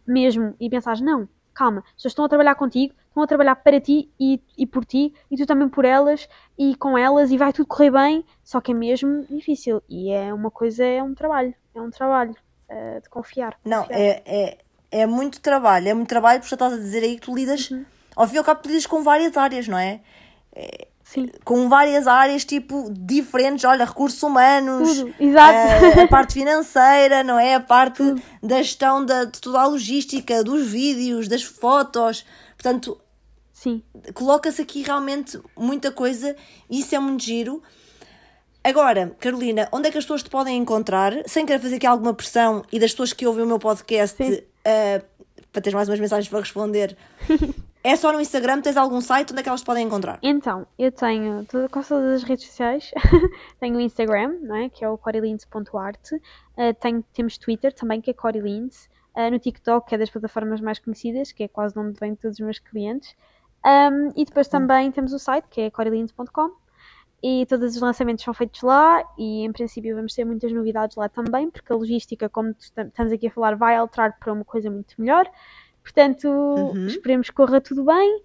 mesmo e pensares, não, calma, as pessoas estão a trabalhar contigo, estão a trabalhar para ti e, e por ti, e tu também por elas e com elas, e vai tudo correr bem, só que é mesmo difícil. E é uma coisa, é um trabalho, é um trabalho uh, de confiar. Não, É, é, é muito trabalho, é muito trabalho, porque já estás a dizer aí que tu lidas, uhum. ao fim e ao cabo, tu lidas com várias áreas, não é? é Sim. com várias áreas tipo diferentes, olha, recursos humanos, Tudo. Exato. A, eh, a, parte financeira, não é? A parte Tudo. da gestão da, de toda a logística, dos vídeos, das fotos. Portanto. Coloca-se aqui realmente muita coisa e isso é muito giro. Agora, Carolina, onde é que as pessoas te podem encontrar? Sem querer fazer aqui alguma pressão e das pessoas que ouvem o meu podcast, uh, para teres mais umas mensagens para responder. [LAUGHS] É só no Instagram? Tens algum site? Onde é que elas podem encontrar? Então, eu tenho toda, quase todas as redes sociais. [LAUGHS] tenho o Instagram, não é? que é o corilins.art. Uh, tenho, temos Twitter também, que é corilins. Uh, no TikTok, que é das plataformas mais conhecidas, que é quase onde vêm todos os meus clientes. Um, e depois também temos o site, que é corilins.com. E todos os lançamentos são feitos lá e, em princípio, vamos ter muitas novidades lá também, porque a logística, como estamos aqui a falar, vai alterar para uma coisa muito melhor. Portanto, uhum. esperemos que corra tudo bem.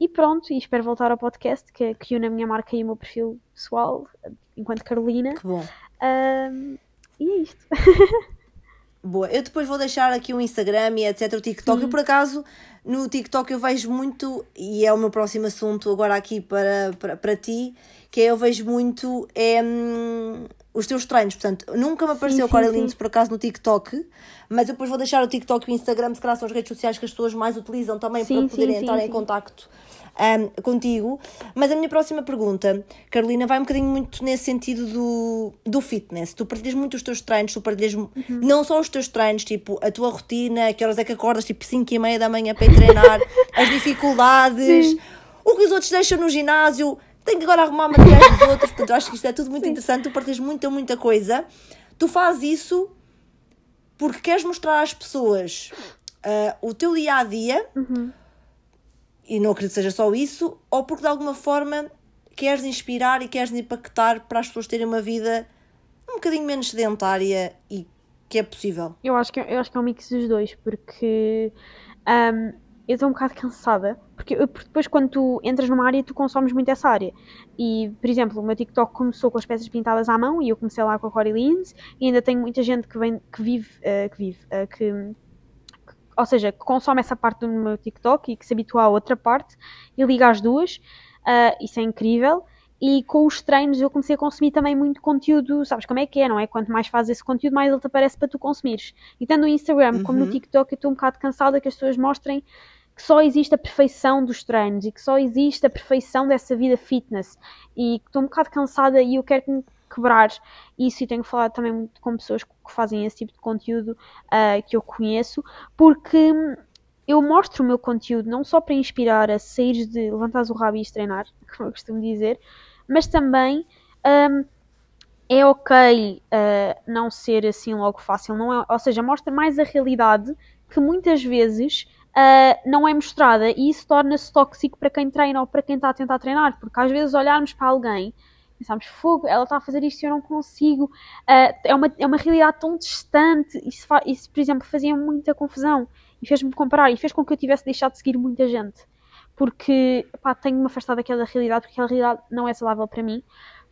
E pronto, e espero voltar ao podcast que, que une a minha marca e o meu perfil pessoal, enquanto Carolina. Que bom. Um, e é isto. [LAUGHS] Boa, eu depois vou deixar aqui o Instagram e etc, o TikTok. Sim. Eu por acaso no TikTok eu vejo muito, e é o meu próximo assunto agora aqui para, para, para ti, que é, eu vejo muito é, hum, os teus treinos. Portanto, nunca me apareceu o Corey Lindes por acaso no TikTok, mas eu depois vou deixar o TikTok e o Instagram, se calhar são as redes sociais que as pessoas mais utilizam também sim, para poderem sim, entrar sim, em contacto um, contigo. Mas a minha próxima pergunta, Carolina, vai um bocadinho muito nesse sentido do, do fitness. Tu partilhas muito os teus treinos, tu partilhas uhum. não só os teus treinos, tipo a tua rotina, que horas é que acordas, tipo 5 e meia da manhã para ir treinar, [LAUGHS] as dificuldades, o que os outros deixam no ginásio tenho que agora arrumar materiais dos outros. Portanto, acho que isto é tudo muito Sim. interessante. Tu partilhas muita, muita coisa. Tu fazes isso porque queres mostrar às pessoas uh, o teu dia a dia. Uhum. E não acredito que seja só isso. Ou porque de alguma forma queres inspirar e queres impactar para as pessoas terem uma vida um bocadinho menos sedentária e que é possível. Eu acho que, eu acho que é um mix dos dois, porque um, eu estou um bocado cansada, porque, porque, depois quando tu entras numa área, tu consomes muito essa área. E, por exemplo, o meu TikTok começou com as peças pintadas à mão e eu comecei lá com a Cory Lins e ainda tenho muita gente que vem, que vive, uh, que vive, uh, que, ou seja, que consome essa parte do meu TikTok e que se habitua à outra parte e liga as duas. Uh, isso é incrível. E com os treinos eu comecei a consumir também muito conteúdo, sabes como é que é, não é? Quanto mais fazes esse conteúdo, mais ele te aparece para tu consumires. E tanto no Instagram uhum. como no uhum. TikTok eu estou um bocado cansada que as pessoas mostrem que só existe a perfeição dos treinos e que só existe a perfeição dessa vida fitness e estou um bocado cansada e eu quero que quebrar. Isso e tenho falado também muito com pessoas que fazem esse tipo de conteúdo uh, que eu conheço porque eu mostro o meu conteúdo não só para inspirar a sair de levantar o rabo e treinar, [LAUGHS] como eu costumo dizer, mas também um, é ok uh, não ser assim logo fácil, não é, ou seja, mostra mais a realidade que muitas vezes uh, não é mostrada. E isso torna-se tóxico para quem treina ou para quem está a tentar treinar, porque às vezes olharmos para alguém pensamos, fogo, ela está a fazer isto e eu não consigo, uh, é, uma, é uma realidade tão distante, isso, isso por exemplo fazia muita confusão e fez-me comparar e fez com que eu tivesse deixado de seguir muita gente, porque pá, tenho-me afastado daquela realidade, porque aquela realidade não é saudável para mim,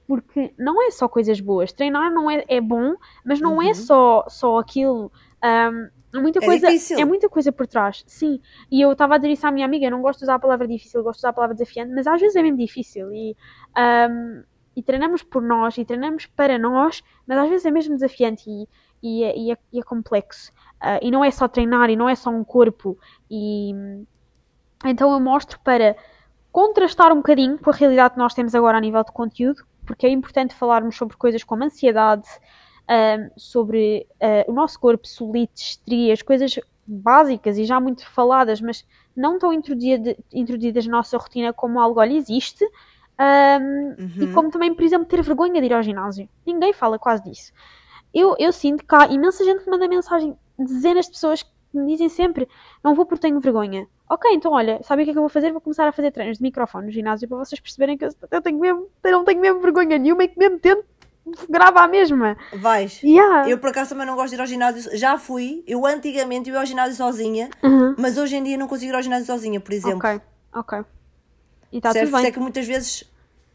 porque não é só coisas boas, treinar não é, é bom, mas não é uhum. é só, só aquilo. Um, é muita, é coisa, difícil. é muita coisa por trás, sim. E eu estava a dizer isso à minha amiga, eu não gosto de usar a palavra difícil, gosto de usar a palavra desafiante, mas às vezes é mesmo difícil. E, um, e treinamos por nós, e treinamos para nós, mas às vezes é mesmo desafiante e, e, é, e, é, é, complexo. Uh, e não é só treinar, e não é só um corpo. E então eu mostro para contrastar um bocadinho com a realidade que nós temos agora a nível de conteúdo, porque é importante falarmos sobre coisas como ansiedade, um, sobre uh, o nosso corpo, solites, estrias, coisas básicas e já muito faladas, mas não tão introduzidas na nossa rotina como algo, olha, existe. Um, uhum. E como também, por exemplo, ter vergonha de ir ao ginásio. Ninguém fala quase disso. Eu, eu sinto que há imensa gente que manda mensagem, dezenas de pessoas que me dizem sempre: Não vou porque tenho vergonha. Ok, então olha, sabe o que é que eu vou fazer? Vou começar a fazer treinos de microfone no ginásio para vocês perceberem que eu, eu tenho mesmo, eu não tenho mesmo vergonha nenhuma e que mesmo tento grava a mesma. Vais. Yeah. Eu por acaso também não gosto de ir ao ginásio. Já fui. Eu antigamente ia ao ginásio sozinha, uhum. mas hoje em dia não consigo ir ao ginásio sozinha, por exemplo. Ok, ok. E está tudo bem. É que muitas vezes,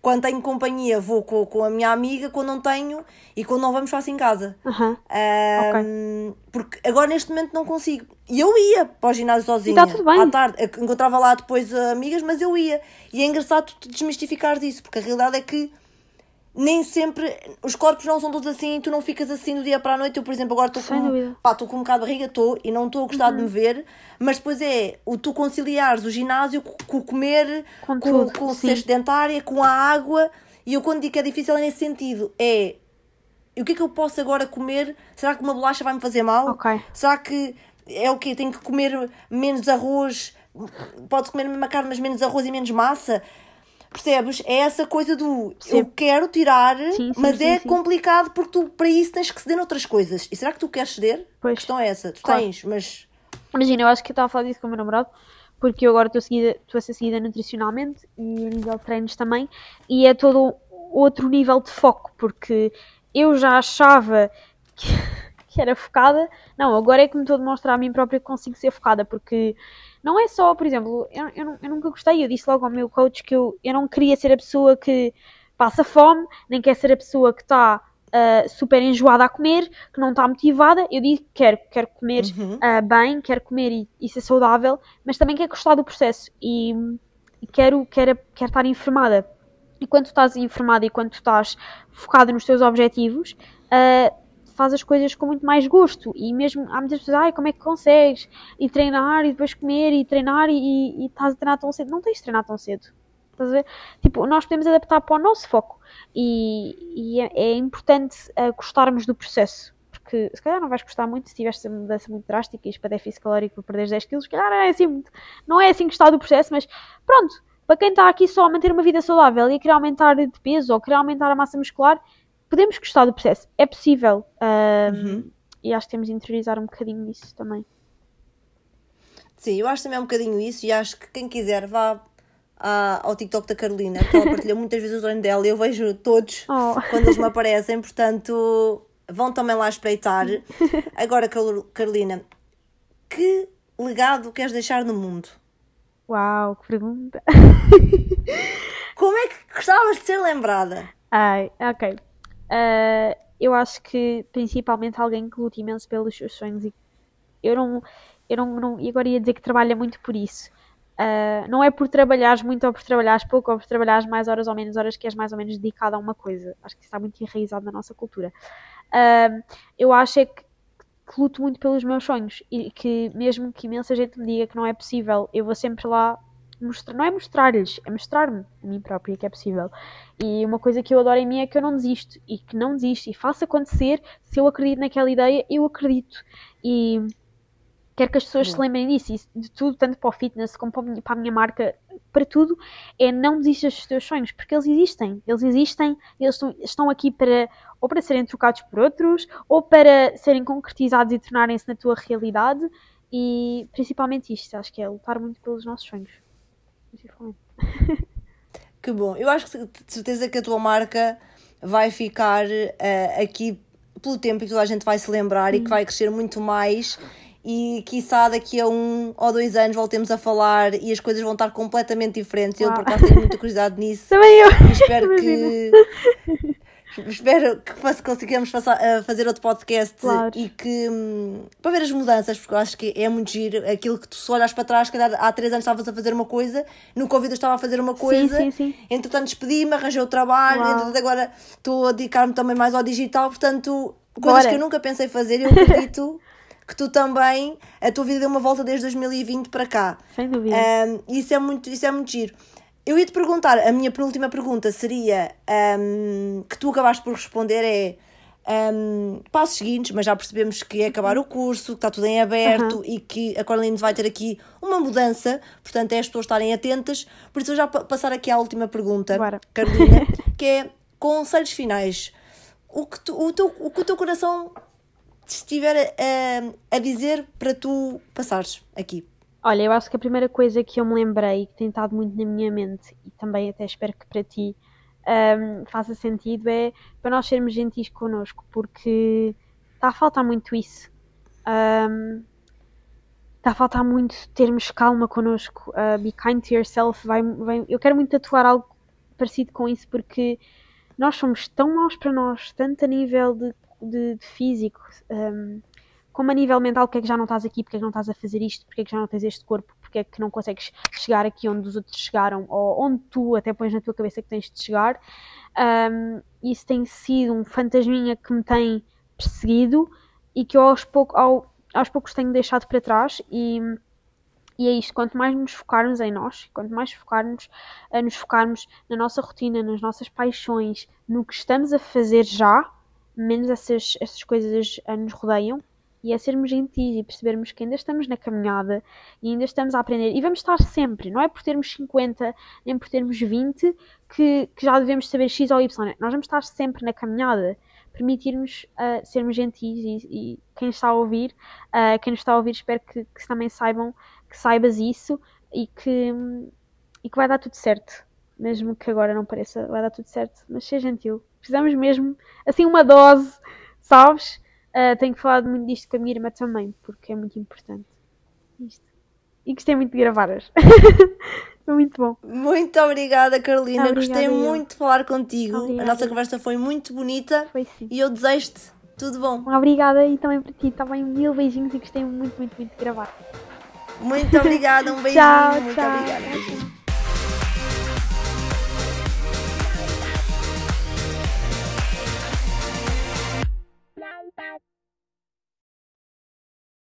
quando tenho companhia, vou com, com a minha amiga, quando não tenho, e quando não vamos, faço em casa. Uhum. Um, okay. Porque agora neste momento não consigo. E eu ia para o ginásio sozinha. E está tudo bem. À tarde. Encontrava lá depois amigas, mas eu ia. E é engraçado tu desmistificares isso, porque a realidade é que nem sempre os corpos não são todos assim e tu não ficas assim do dia para a noite. Eu, por exemplo, agora estou com, pá, estou com um bocado de barriga, estou e não estou a gostar de me ver, mas depois é o tu conciliares o ginásio com, o comer, Com com, com o cesto dentária, com a água. E eu quando digo que é difícil é nesse sentido. É o que é que eu posso agora comer? Será que uma bolacha vai me fazer mal? Ok. Será que é o quê? Tenho que comer menos arroz? Pode comer a mesma carne, mas menos arroz e menos massa? Percebes? É essa coisa do eu quero tirar, Sim, sim, mas sim, é sim. complicado porque tu para isso tens que ceder noutras coisas. E será que tu queres ceder? Pois. A questão é essa. Tu Claro. tens, mas Imagina, eu acho que eu estava a falar disso com o meu namorado, porque eu agora estou seguida- estou a ser seguida nutricionalmente e a nível de treinos também, e é todo outro nível de foco, porque eu já achava que, [LAUGHS] que era focada, não, agora é que me estou a demonstrar a mim própria que consigo ser focada, porque não é só, por exemplo, eu, eu, eu nunca gostei, eu disse logo ao meu coach que eu, eu não queria ser a pessoa que passa fome, nem quer ser a pessoa que está ah, super enjoada a comer, que não está motivada. Eu digo que quero, quero comer Uhum. ah, bem, quero comer e, e ser saudável, mas também quero gostar do processo e, e quero, quero, quero estar informada. E quando tu estás informada e quando tu estás focada nos teus objetivos, ah, faz as coisas com muito mais gosto. E mesmo há muitas pessoas, ai, como é que consegues? E treinar, e depois comer, e treinar, e, e, estás a treinar tão cedo. Não tens de treinar tão cedo. Estás a ver? Tipo, nós podemos adaptar para o nosso foco. E, e é, é importante ah, gostarmos do processo. Porque se calhar não vais gostar muito se tiveste uma mudança muito drástica e para déficit calórico para perderes 10 kg, se calhar não é assim muito. Não é assim gostar do processo, mas pronto, para quem está aqui só a manter uma vida saudável e a querer aumentar de peso ou querer aumentar a massa muscular, podemos gostar do processo. É possível. ah, Uhum. E acho que temos de interiorizar um bocadinho isso também. sim, eu acho também um bocadinho isso e acho que quem quiser vá à- ao TikTok da Carolina, porque ela partilha muitas vezes o treino dela e eu vejo todos [LAUGHS] Oh. quando eles me aparecem, portanto vão também lá espreitar. [LAUGHS] Agora, Carol- Carolina, que legado queres deixar no mundo? Uau, que pergunta. Como é que gostavas de ser lembrada? Ai, ok. Ah, eu acho que principalmente alguém que luta imenso pelos seus sonhos e eu não, eu não, não agora ia dizer que trabalha muito por isso. Ah, não é por trabalhares muito ou por trabalhares pouco ou por trabalhares mais horas ou menos horas que és mais ou menos dedicado a uma coisa. Acho que isso está muito enraizado na nossa cultura. Ah, eu acho é que, que luto muito pelos meus sonhos e que mesmo que imensa gente me diga que não é possível, eu vou sempre lá mostrar, não é mostrar-lhes, é mostrar-me a mim própria que é possível. E uma coisa que eu adoro em mim é que eu não desisto e que não desisto e faço acontecer. Se eu acredito naquela ideia, eu acredito. E quero que as pessoas se Boa. lembrem disso, isso de tudo, tanto para o fitness como para a minha, para a minha marca, para tudo, é não desistas dos teus sonhos, porque eles existem, eles existem, eles estão, estão aqui para ou para serem trocados por outros, ou para serem concretizados e tornarem-se na tua realidade, e principalmente isto, acho que é lutar muito pelos nossos sonhos. Que bom. Eu acho que de certeza que a tua marca vai ficar eh, aqui pelo tempo e toda a gente vai se lembrar e que vai crescer muito mais. E quiçá daqui a um ou dois anos voltemos a falar e as coisas vão estar completamente diferentes. Eu, por Uau. acaso, tenho muita curiosidade [LAUGHS] nisso. Também eu! E espero Imagina. que. [LAUGHS] Espero que consigamos passar, a fazer outro podcast Claro. e que hum, para ver as mudanças, porque eu acho que é muito giro aquilo que tu se olhas para trás, calhar há três anos estavas a fazer uma coisa, no Covid eu estava a fazer uma coisa, sim, sim. entretanto despedi-me, arranjei o trabalho, Uau. entretanto agora estou a dedicar-me também mais ao digital, portanto, coisas Bora. que eu nunca pensei fazer eu acredito [LAUGHS] que tu também, a tua vida deu uma volta desde 2020 para cá. Sem dúvida. Um, isso, é muito, isso é muito giro. Eu ia te perguntar, a minha penúltima pergunta seria um, que tu acabaste por responder é um, passos seguintes, mas já percebemos que é acabar o curso, que está tudo em aberto e que a Corline vai ter aqui uma mudança, portanto é as pessoas estarem atentas. Por isso eu já pa- passar aqui à última pergunta, Bora. Carolina, [LAUGHS] que é conselhos finais. O que, tu- o, teu, o que o teu coração te estiver a, a dizer para tu passares aqui. Olha, eu acho que a primeira coisa que eu me lembrei, que tem estado muito na minha mente, e também até espero que para ti ahm, faça sentido, é para nós sermos gentis connosco, porque está a faltar muito isso. Ahm, Está a faltar muito termos calma connosco. ah, be kind to yourself. Vai, vai- eu quero muito atuar algo parecido com isso, porque nós somos tão maus para nós, tanto a nível de, de- de físico, ahm, como a nível mental, porque é que já não estás aqui, porque é que não estás a fazer isto, porque é que já não tens este corpo, porque é que não consegues chegar aqui onde os outros chegaram, ou onde tu até pões na tua cabeça que tens de chegar. Um, isso tem sido um fantasminha que me tem perseguido e que eu aos, pouco, ao, aos poucos tenho deixado para trás e, e é isto, quanto mais nos focarmos em nós, quanto mais focarmos, nos focarmos na nossa rotina, nas nossas paixões, no que estamos a fazer já, menos essas, essas coisas nos rodeiam e é sermos gentis e percebermos que ainda estamos na caminhada e ainda estamos a aprender. E vamos estar sempre, não é por termos 50 nem por termos 20 que, que já devemos saber X ou Y. Nós vamos estar sempre na caminhada. Permitirmos uh, sermos gentis e, e, quem está a ouvir, uh, quem nos está a ouvir, espero que, que também saibam, que saibas isso e que, e que vai dar tudo certo. Mesmo que agora não pareça, vai dar tudo certo. Mas seja gentil. Precisamos mesmo, assim, uma dose, sabes? Uh, tenho falado muito disto com a minha irmã também, porque é muito importante. Isto. E gostei muito de gravar hoje. [LAUGHS] foi muito bom. Muito obrigada, Carolina. Obrigada, gostei eu. muito de falar contigo. Obrigada. A nossa conversa foi muito bonita. Foi sim. E eu desejo-te tudo bom. Obrigada e também para ti. Também mil beijinhos e gostei muito, muito, muito de gravar. Muito obrigada. Um [LAUGHS] beijinho. tchau, muito tchau. obrigada.